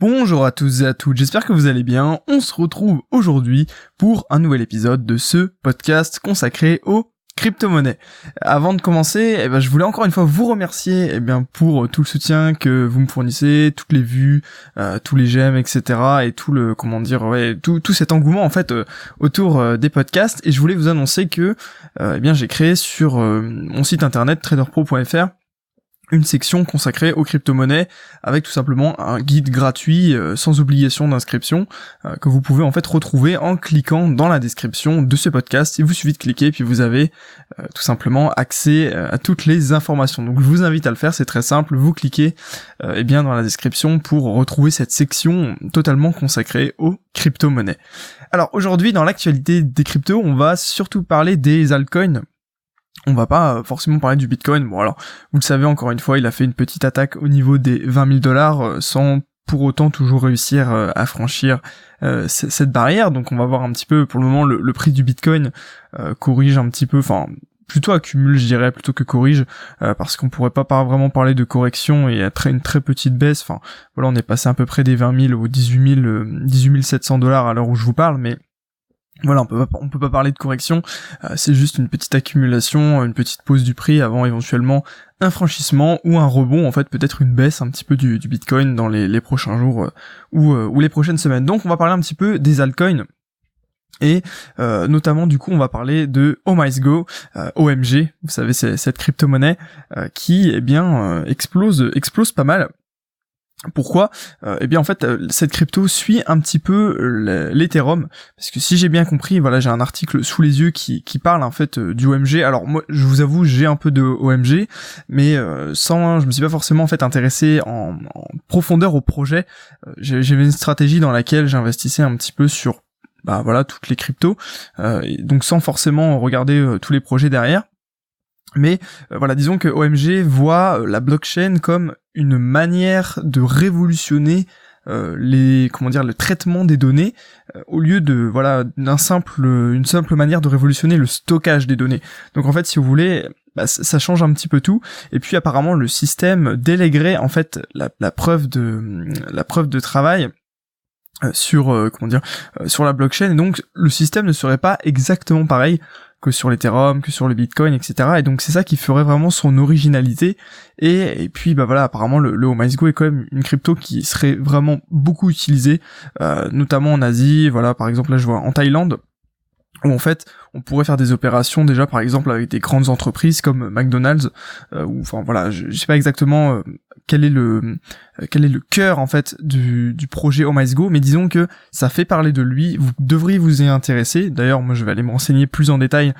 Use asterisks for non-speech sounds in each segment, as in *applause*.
Bonjour à tous et à toutes, j'espère que vous allez bien. On se retrouve aujourd'hui pour un nouvel épisode de ce podcast consacré aux crypto-monnaies. Avant de commencer, eh ben, je voulais encore une fois vous remercier eh bien, pour tout le soutien que vous me fournissez, toutes les vues, euh, tous les j'aime, etc. et tout le, comment dire, ouais, tout, cet engouement en fait euh, autour euh, des podcasts. Et je voulais vous annoncer que eh j'ai créé sur mon site internet traderpro.fr une section consacrée aux crypto-monnaies avec tout simplement un guide gratuit euh, sans obligation d'inscription euh, que vous pouvez en fait retrouver en cliquant dans la description de ce podcast. Il vous suffit de cliquer puis vous avez euh, tout simplement accès à toutes les informations. Donc je vous invite à le faire, c'est très simple, vous cliquez eh bien dans la description pour retrouver cette section totalement consacrée aux crypto-monnaies. Alors aujourd'hui dans l'actualité des cryptos, on va surtout parler des altcoins on va pas euh, forcément parler du Bitcoin. Bon alors, vous le savez encore une fois, il a fait une petite attaque au niveau des 20 000 dollars euh, sans pour autant toujours réussir euh, à franchir cette barrière. Donc on va voir un petit peu, pour le moment, le, prix du Bitcoin corrige un petit peu, enfin plutôt accumule je dirais plutôt que corrige parce qu'on pourrait pas vraiment parler de correction et à une très petite baisse enfin voilà on est passé à peu près des 20 000 ou 18 000 18 700 dollars à l'heure où je vous parle mais voilà, on peut pas, peut pas parler de correction, euh, c'est juste une petite accumulation, une petite pause du prix avant éventuellement un franchissement ou un rebond, en fait peut-être une baisse un petit peu du, Bitcoin dans les, prochains jours euh, ou, euh, ou les prochaines semaines. Donc on va parler un petit peu des altcoins. Et notamment du coup on va parler de OMISGO, OMG, vous savez cette crypto-monnaie qui eh bien explose explose pas mal pourquoi? Euh, Eh bien en fait euh, cette crypto suit un petit peu euh, l'Ethereum parce que si j'ai bien compris, voilà j'ai un article sous les yeux qui, qui parle en fait du OMG. Alors moi je vous avoue j'ai un peu de OMG, mais sans je me suis pas forcément en fait intéressé en, profondeur au projet. J'avais une stratégie dans laquelle j'investissais un petit peu sur bah voilà toutes les cryptos, donc sans forcément regarder tous les projets derrière. Mais euh, voilà, disons que OMG voit euh, la blockchain comme une manière de révolutionner euh, les comment dire le traitement des données au lieu de voilà d'un simple une simple manière de révolutionner le stockage des données. Donc en fait, si vous voulez, bah, ça change un petit peu tout. Et puis apparemment le système déléguerait en fait la, la preuve de la preuve de travail sur comment dire sur la blockchain et donc le système ne serait pas exactement pareil que sur l'Ethereum, que sur le Bitcoin, etc. Et donc c'est ça qui ferait vraiment son originalité. Et, puis bah voilà, apparemment le, le est quand même une crypto qui serait vraiment beaucoup utilisée, euh, notamment en Asie. Voilà, par exemple là je vois en Thaïlande où en fait on pourrait faire des opérations déjà par exemple avec des grandes entreprises comme McDonald's euh, enfin voilà je, sais pas exactement euh, quel est le euh, quel est le cœur en fait du, du projet Oh Go mais disons que ça fait parler de lui vous devriez vous y intéresser d'ailleurs moi je vais aller me renseigner plus en détail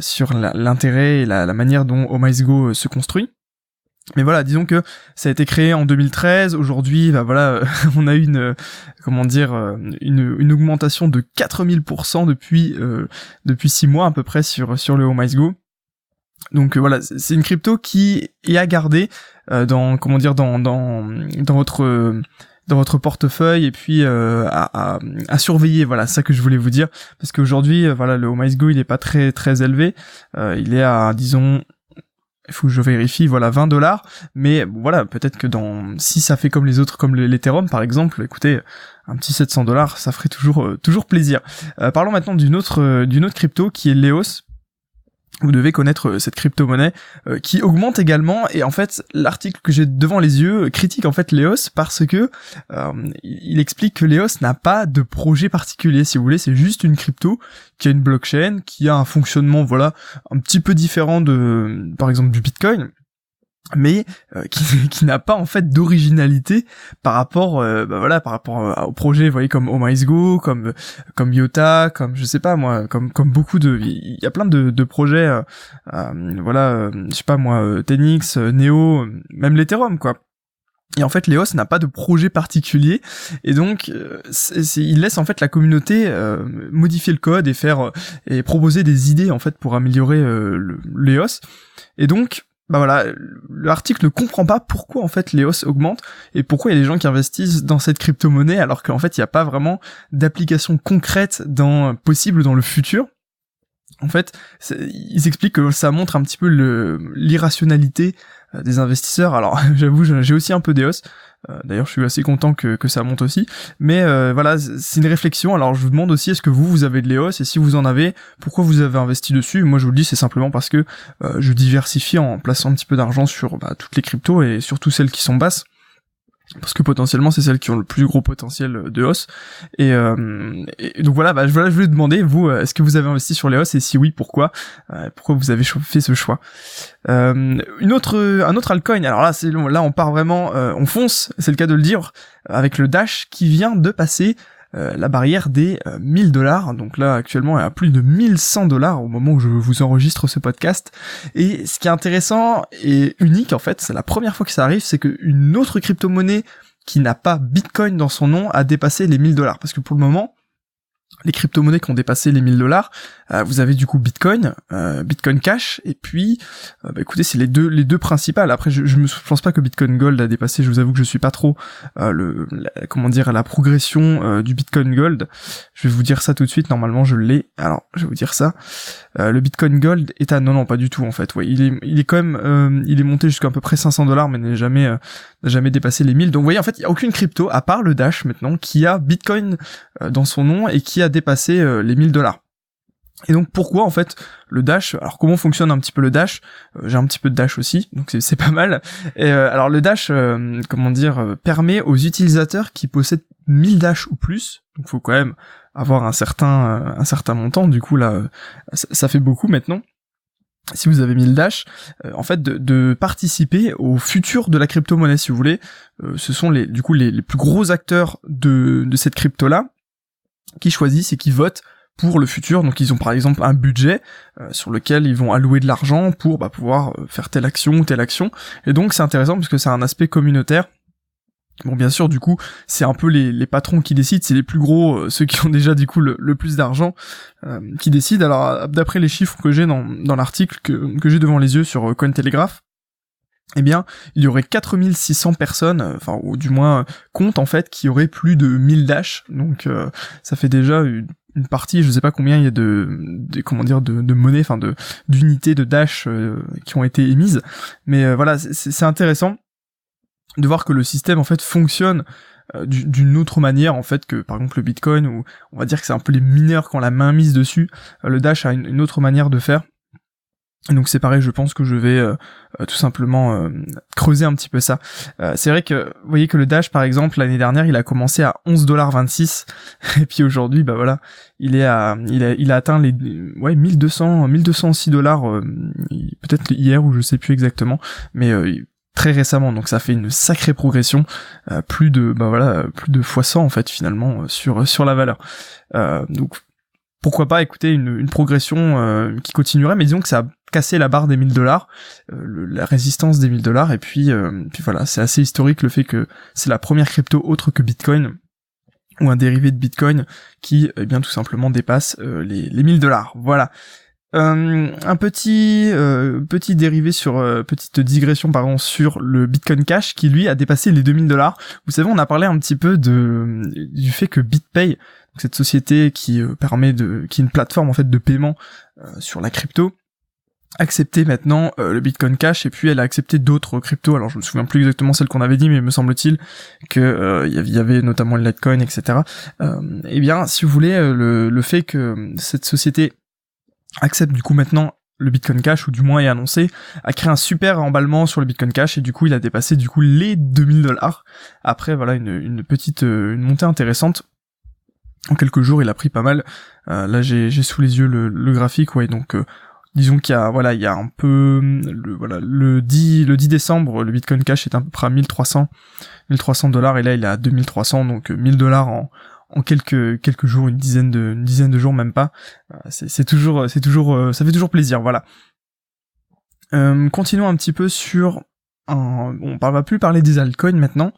sur l'intérêt et la, la, manière dont Oh Go se construit mais voilà, disons que ça a été créé en 2013. Aujourd'hui, bah voilà, *laughs* on a eu une, comment dire, euh, une, une augmentation de 4000% depuis euh, depuis six mois à peu près sur sur le Home Go. Donc euh, voilà, c'est une crypto qui est à garder dans comment dire dans dans dans votre dans votre portefeuille et puis à, surveiller. Voilà ça que je voulais vous dire. Parce qu'aujourd'hui voilà le Home Go il est pas très très élevé. Il est à disons il faut que je vérifie, voilà, 20 dollars, mais voilà, peut-être que dans, si ça fait comme les autres, comme l'Ethereum par exemple, écoutez, un petit 700 dollars, ça ferait toujours, euh, toujours plaisir. Euh, parlons maintenant d'une autre, euh, d'une autre crypto qui est Leos, vous devez connaître euh, cette crypto-monnaie euh, qui augmente également. Et en fait l'article que j'ai devant les yeux critique en fait Leos parce que euh, il explique que Leos n'a pas de projet particulier. Si vous voulez c'est juste une crypto qui a une blockchain qui a un fonctionnement voilà un petit peu différent de par exemple du Bitcoin mais euh, qui, *laughs* qui n'a pas en fait d'originalité par rapport euh, bah voilà par rapport euh, au projet vous voyez comme Oh Go comme comme Yota comme je sais pas moi comme comme beaucoup de il y a plein de, de projets voilà je sais pas moi Tenix Neo même l'Ethereum quoi et en fait, Leos n'a pas de projet particulier, et donc il laisse en fait la communauté modifier le code et faire et proposer des idées en fait pour améliorer le Leos. Et donc bah voilà, l'article ne comprend pas pourquoi en fait Leos augmente et pourquoi il y a des gens qui investissent dans cette crypto-monnaie alors qu'en fait il n'y a pas vraiment d'application concrète dans possible dans le futur. En fait, ils expliquent que ça montre un petit peu l'irrationalité des investisseurs. Alors *laughs* j'avoue, j'ai aussi un peu d'EOS. D'ailleurs, je suis assez content que, ça monte aussi. Mais voilà, c'est une réflexion. Alors je vous demande aussi, est-ce que vous, vous avez de l'EOS Et si vous en avez, pourquoi vous avez investi dessus? Moi, je vous le dis, c'est simplement parce que je diversifie en plaçant un petit peu d'argent sur bah, toutes les cryptos et surtout celles qui sont basses parce que potentiellement c'est celles qui ont le plus gros potentiel de hausse. Et, euh, donc voilà, bah, voilà je voulais demander vous euh, est-ce que vous avez investi sur les hausses? Et si oui pourquoi? Euh, pourquoi vous avez fait ce choix? Euh, une autre un autre altcoin alors là c'est là on part vraiment on fonce c'est le cas de le dire avec le Dash qui vient de passer euh, la barrière des 1000 euh, dollars. Donc là, actuellement, elle est à plus de 1100 dollars au moment où je vous enregistre ce podcast. Et ce qui est intéressant et unique, en fait, c'est la première fois que ça arrive, c'est qu'une autre crypto-monnaie qui n'a pas Bitcoin dans son nom a dépassé les 1000 dollars. Parce que pour le moment, les crypto-monnaies qui ont dépassé les 1000 dollars, euh, vous avez du coup Bitcoin, euh, Bitcoin Cash, et puis, euh, bah, écoutez, c'est les deux les deux principales. Après, je, je me pense pas que Bitcoin Gold a dépassé. Je vous avoue que je suis pas trop le comment dire la progression du Bitcoin Gold. Je vais vous dire ça tout de suite. Normalement, je l'ai. Alors, je vais vous dire ça. le Bitcoin Gold est à non non pas du tout en fait. Ouais, il est il est quand même il est monté jusqu'à à peu près 500 dollars, mais n'a jamais n'a jamais dépassé les 1000. Donc, vous voyez, en fait, il y a aucune crypto à part le Dash maintenant qui a Bitcoin dans son nom et qui a dépassé les 1000 dollars. Et donc pourquoi en fait le dash Alors comment fonctionne un petit peu le dash euh, J'ai un petit peu de dash aussi, donc c'est pas mal. Et euh, alors le dash, euh, comment dire, permet aux utilisateurs qui possèdent 1000 dash ou plus, donc faut quand même avoir un certain un certain montant. Du coup là, ça, fait beaucoup maintenant. Si vous avez 1000 dash, en fait, de, participer au futur de la crypto-monnaie, si vous voulez, ce sont les, du coup les, plus gros acteurs de, de cette crypto-là qui choisissent et qui votent pour le futur. Donc ils ont par exemple un budget euh, sur lequel ils vont allouer de l'argent pour bah, pouvoir euh, faire telle action ou telle action. Et donc c'est intéressant parce que c'est un aspect communautaire. Bon bien sûr du coup c'est un peu les, patrons qui décident, c'est les plus gros, euh, ceux qui ont déjà du coup le, plus d'argent qui décident. Alors d'après les chiffres que j'ai dans, dans l'article que, que j'ai devant les yeux sur Cointelegraph, eh bien, il y aurait 4600 personnes, enfin, ou du moins compte en fait, qui auraient plus de 1000 dash, donc ça fait déjà une partie, je sais pas combien il y a de, comment dire, de, de monnaie, enfin de d'unités de dash euh, qui ont été émises, mais euh, voilà, c'est intéressant de voir que le système en fait fonctionne euh, d'une autre manière en fait que par exemple le Bitcoin ou on va dire que c'est un peu les mineurs qui ont la main mise dessus. le dash a une autre manière de faire donc c'est pareil, je pense que je vais euh, euh, tout simplement euh, creuser un petit peu ça. c'est vrai que vous voyez que le Dash par exemple l'année dernière, il a commencé à 11,26$ *laughs* et puis aujourd'hui bah voilà, il est à il a il a atteint les ouais 1200 1206 dollars peut-être hier ou je sais plus exactement, mais très récemment. Donc ça fait une sacrée progression plus de bah voilà plus de fois 100 en fait finalement sur sur la valeur. Donc pourquoi pas écouter une, progression qui continuerait mais disons que ça a casser la barre des 1000 dollars, euh, la résistance des 1000 dollars, et puis, euh, puis voilà, c'est assez historique le fait que c'est la première crypto autre que Bitcoin ou un dérivé de Bitcoin qui eh bien tout simplement dépasse euh, les, les 1000 dollars. Voilà. Un petit petit dérivé sur petite digression pardon sur le Bitcoin Cash qui lui a dépassé les 2000 dollars. Vous savez, on a parlé un petit peu de du fait que BitPay, cette société qui permet de qui est une plateforme en fait de paiement sur la crypto, accepté maintenant euh, le Bitcoin Cash et puis elle a accepté d'autres cryptos. Alors je me souviens plus exactement celle qu'on avait dit, mais me semble-t-il que euh, il y avait notamment le Litecoin, etc. Euh, eh bien, si vous voulez, euh, le, fait que cette société accepte du coup maintenant le Bitcoin Cash, ou du moins est annoncé, a créé un super emballement sur le Bitcoin Cash, et du coup il a dépassé du coup les 2000 dollars. Après voilà une, petite une montée intéressante. En quelques jours il a pris pas mal. là j'ai sous les yeux le, le graphique, ouais donc disons qu'il y a voilà il y a un peu le voilà le 10 le 10 décembre le Bitcoin Cash est à peu près à 1300 1300 dollars et là il est à 2300 donc 1000 euh, dollars en en quelques quelques jours une dizaine de dizaine de jours même pas euh, c'est toujours c'est toujours euh, ça fait toujours plaisir voilà euh, continuons un petit peu sur on va plus parler des altcoins maintenant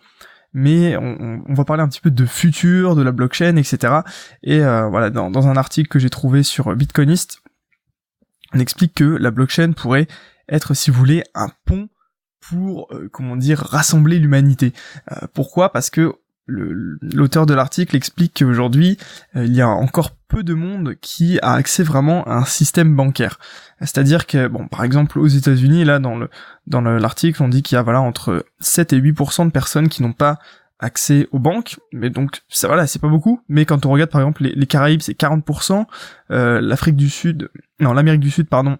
mais on, va parler un petit peu de futur, de la blockchain, etc. Et voilà, dans, dans, un article que j'ai trouvé sur Bitcoinist, on explique que la blockchain pourrait être, si vous voulez, un pont pour, comment dire, rassembler l'humanité. Pourquoi? Parce que l'auteur de l'article explique qu'aujourd'hui, euh, il y a encore peu de monde qui a accès vraiment à un système bancaire. C'est-à-dire que, bon, par exemple, aux États-Unis, là, dans le dans l'article, on dit qu'il y a voilà entre 7 et 8% de personnes qui n'ont pas accès aux banques, mais donc ça voilà, c'est pas beaucoup. Mais quand on regarde par exemple les, Caraïbes, c'est 40%, euh, l'Afrique du Sud, non, l'Amérique du Sud, pardon,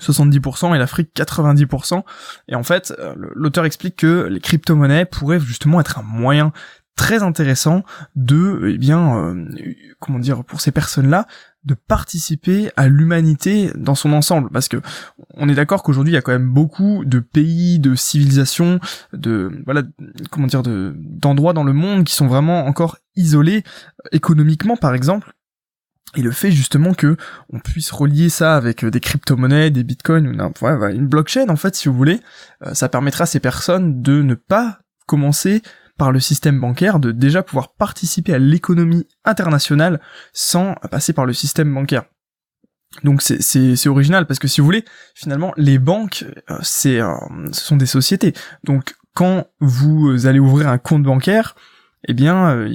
70% et l'Afrique 90%. Et en fait, euh, l'auteur explique que les crypto-monnaies pourraient justement être un moyen très intéressant de, eh bien, euh, comment dire, pour ces personnes-là, de participer à l'humanité dans son ensemble parce que on est d'accord qu'aujourd'hui il y a quand même beaucoup de pays de civilisations de voilà comment dire de d'endroits dans le monde qui sont vraiment encore isolés économiquement par exemple et le fait justement que on puisse relier ça avec euh, des crypto-monnaies, des bitcoins ou une blockchain en fait si vous voulez, euh, ça permettra à ces personnes de ne pas commencer par le système bancaire, de déjà pouvoir participer à l'économie internationale sans passer par le système bancaire. Donc c'est original parce que si vous voulez, finalement les banques euh, c'est ce sont des sociétés. Donc quand vous allez ouvrir un compte bancaire, eh bien, euh,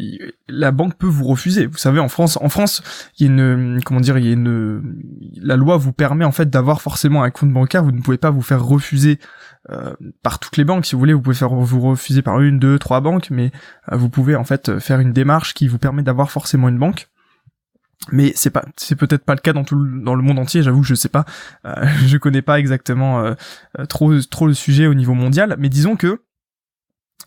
la banque peut vous refuser. Vous savez, en France, en France, il y a une, comment dire, il y a une, la loi vous permet en fait d'avoir forcément un compte bancaire. Vous ne pouvez pas vous faire refuser euh, par toutes les banques. Si vous voulez, vous pouvez faire vous refuser par une, deux, trois banques, mais euh, vous pouvez en fait faire une démarche qui vous permet d'avoir forcément une banque. Mais c'est pas, c'est peut-être pas le cas dans tout le, dans le monde entier. J'avoue que je sais pas, *laughs* je connais pas exactement trop trop le sujet au niveau mondial. Mais disons que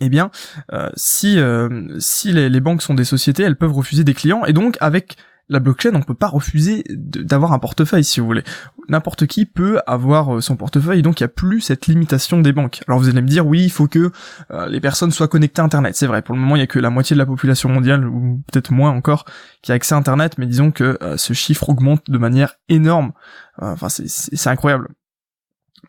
eh bien, euh, si euh, si les, banques sont des sociétés, elles peuvent refuser des clients, et donc avec la blockchain, on peut pas refuser d'avoir un portefeuille, si vous voulez. N'importe qui peut avoir euh, son portefeuille, donc il y a plus cette limitation des banques. Alors vous allez me dire, oui, il faut que les personnes soient connectées à Internet. C'est vrai, pour le moment, il y a que la moitié de la population mondiale, ou peut-être moins encore, qui a accès à Internet, mais disons que ce chiffre augmente de manière énorme. Enfin, c'est incroyable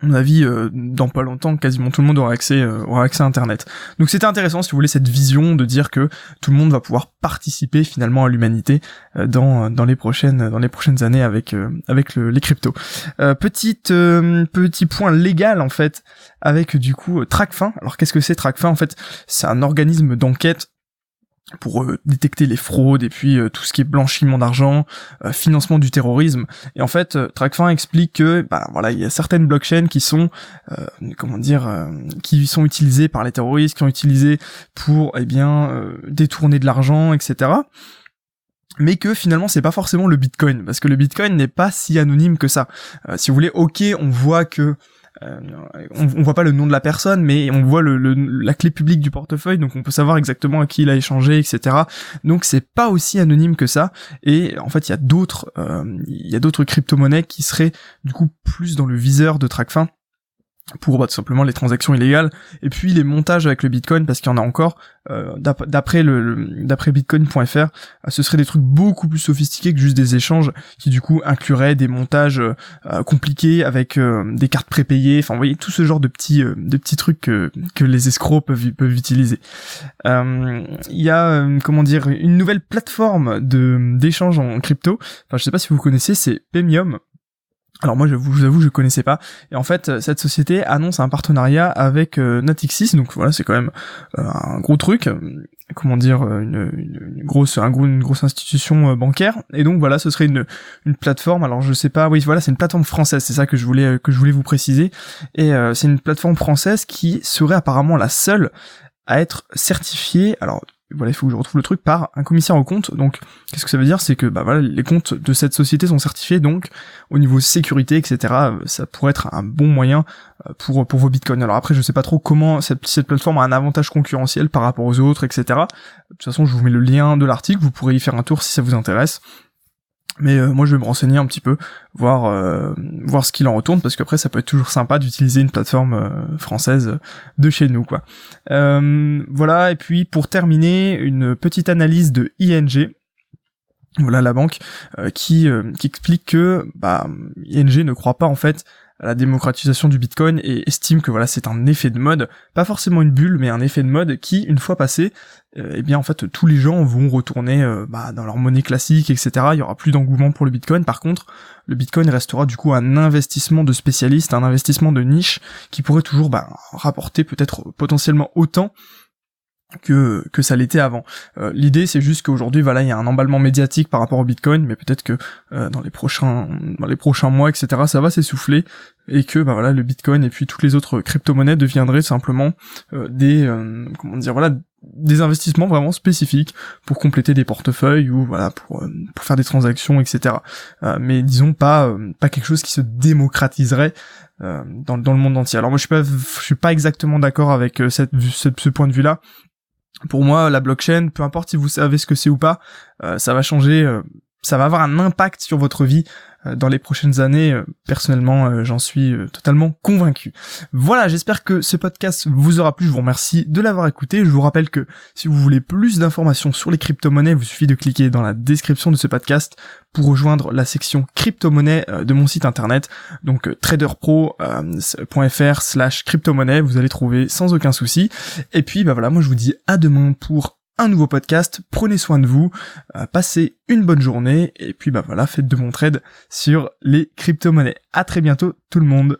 à mon avis, euh, dans pas longtemps, quasiment tout le monde aura accès, euh, aura accès à Internet. Donc c'était intéressant, si vous voulez, cette vision de dire que tout le monde va pouvoir participer finalement à l'humanité euh, dans dans les prochaines dans les prochaines années avec avec les cryptos. petit point légal en fait avec du coup TracFin. Alors qu'est-ce que c'est TracFin En fait, c'est un organisme d'enquête pour euh, détecter les fraudes et puis euh, tout ce qui est blanchiment d'argent, euh, financement du terrorisme. Et en fait, TrackFin explique que bah voilà, il y a certaines blockchains qui sont comment dire qui sont utilisées par les terroristes, qui sont utilisées pour eh bien détourner de l'argent, etc mais que finalement c'est pas forcément le Bitcoin parce que le Bitcoin n'est pas si anonyme que ça. si vous voulez, ok, on voit que euh, on, voit pas le nom de la personne, mais on voit la clé publique du portefeuille, donc on peut savoir exactement à qui il a échangé, etc. Donc c'est pas aussi anonyme que ça. Et en fait, il y a d'autres, euh, il y a d'autres crypto-monnaies qui seraient du coup plus dans le viseur de TrackFin pour bah, tout simplement les transactions illégales et puis les montages avec le Bitcoin parce qu'il y en a encore euh, d'après d'après bitcoin.fr euh, ce serait des trucs beaucoup plus sophistiqués que juste des échanges qui du coup incluraient des montages euh, compliqués avec des cartes prépayées enfin vous voyez tout ce genre de petits de petits trucs que, que les escrocs peuvent peuvent utiliser. Il y a comment dire une nouvelle plateforme de d'échange en crypto. Enfin je sais pas si vous connaissez c'est Pemium alors moi je vous avoue je connaissais pas. Et en fait cette société annonce un partenariat avec euh, Natixis. Donc voilà c'est quand même euh, un gros truc. Comment dire une, grosse un gros, une grosse institution euh, bancaire. Et donc voilà ce serait une, une plateforme. Alors je sais pas oui voilà c'est une plateforme française. C'est ça que je voulais que je voulais vous préciser. Et c'est une plateforme française qui serait apparemment la seule à être certifiée. Alors voilà, il faut que je retrouve le truc par un commissaire aux comptes. Donc, qu'est-ce que ça veut dire? C'est que bah voilà, les comptes de cette société sont certifiés, donc au niveau sécurité, etc. Ça pourrait être un bon moyen euh, pour pour vos bitcoins. Alors après, je sais pas trop comment cette, cette plateforme a un avantage concurrentiel par rapport aux autres, etc. De toute façon, je vous mets le lien de l'article. Vous pourrez y faire un tour si ça vous intéresse. Mais euh, moi je vais me renseigner un petit peu, voir euh, voir ce qu'il en retourne, parce qu'après ça peut être toujours sympa d'utiliser une plateforme euh, française de chez nous quoi. voilà, et puis pour terminer, une petite analyse de ING. Voilà la banque qui, qui explique que bah, ING ne croit pas en fait la démocratisation du Bitcoin et estime que voilà c'est un effet de mode, pas forcément une bulle, mais un effet de mode qui, une fois passé, euh, eh bien en fait tous les gens vont retourner euh, bah, dans leur monnaie classique, etc. Il y aura plus d'engouement pour le Bitcoin. Par contre, le Bitcoin restera du coup un investissement de spécialiste, un investissement de niche qui pourrait toujours bah, rapporter peut-être potentiellement autant que que ça l'était avant. Euh, l'idée c'est juste qu'aujourd'hui voilà il y a un emballement médiatique par rapport au Bitcoin, mais peut-être que euh, dans les prochains dans les prochains mois etc ça va s'essouffler et que bah voilà le Bitcoin et puis toutes les autres crypto-monnaies deviendraient simplement euh, des comment dire voilà des investissements vraiment spécifiques pour compléter des portefeuilles ou voilà pour pour faire des transactions etc. mais disons pas pas quelque chose qui se démocratiserait dans, dans le monde entier. Alors moi je suis pas je suis pas exactement d'accord avec cette ce point de vue là pour moi, la blockchain, peu importe si vous savez ce que c'est ou pas, euh, ça va changer, euh, ça va avoir un impact sur votre vie dans les prochaines années. Euh, personnellement, euh, j'en suis totalement convaincu. Voilà, j'espère que ce podcast vous aura plu. Je vous remercie de l'avoir écouté. Je vous rappelle que si vous voulez plus d'informations sur les crypto-monnaies, vous suffit de cliquer dans la description de ce podcast pour rejoindre la section crypto-monnaie de mon site internet. Donc traderpro.fr slash crypto-monnaie, vous allez trouver sans aucun souci. Et puis bah voilà, moi je vous dis à demain pour un nouveau podcast. Prenez soin de vous, euh, passez une bonne journée et puis bah voilà, faites de mon trade sur les crypto-monnaies. À très bientôt tout le monde.